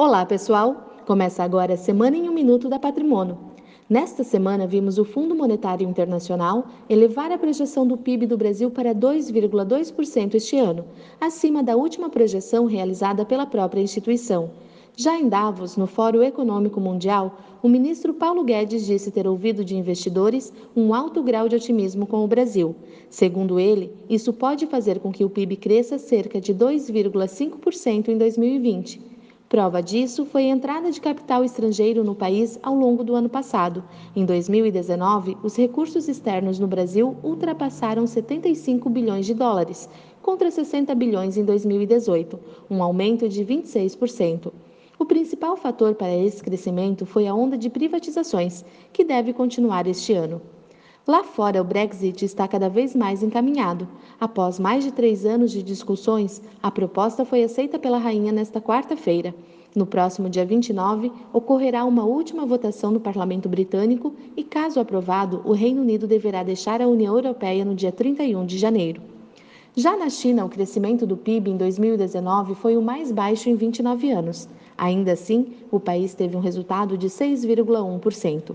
Olá, pessoal! Começa agora a Semana em um Minuto da Patrimônio. Nesta semana, vimos o Fundo Monetário Internacional elevar a projeção do PIB do Brasil para 2,2% este ano, acima da última projeção realizada pela própria instituição. Já em Davos, no Fórum Econômico Mundial, o ministro Paulo Guedes disse ter ouvido de investidores um alto grau de otimismo com o Brasil. Segundo ele, isso pode fazer com que o PIB cresça cerca de 2,5% em 2020. Prova disso foi a entrada de capital estrangeiro no país ao longo do ano passado. Em 2019, os recursos externos no Brasil ultrapassaram 75 bilhões de dólares, contra 60 bilhões em 2018, um aumento de 26%. O principal fator para esse crescimento foi a onda de privatizações, que deve continuar este ano. Lá fora, o Brexit está cada vez mais encaminhado. Após mais de três anos de discussões, a proposta foi aceita pela rainha nesta quarta-feira. No próximo dia 29, ocorrerá uma última votação no Parlamento Britânico e, caso aprovado, o Reino Unido deverá deixar a União Europeia no dia 31 de janeiro. Já na China, o crescimento do PIB em 2019 foi o mais baixo em 29 anos. Ainda assim, o país teve um resultado de 6,1%.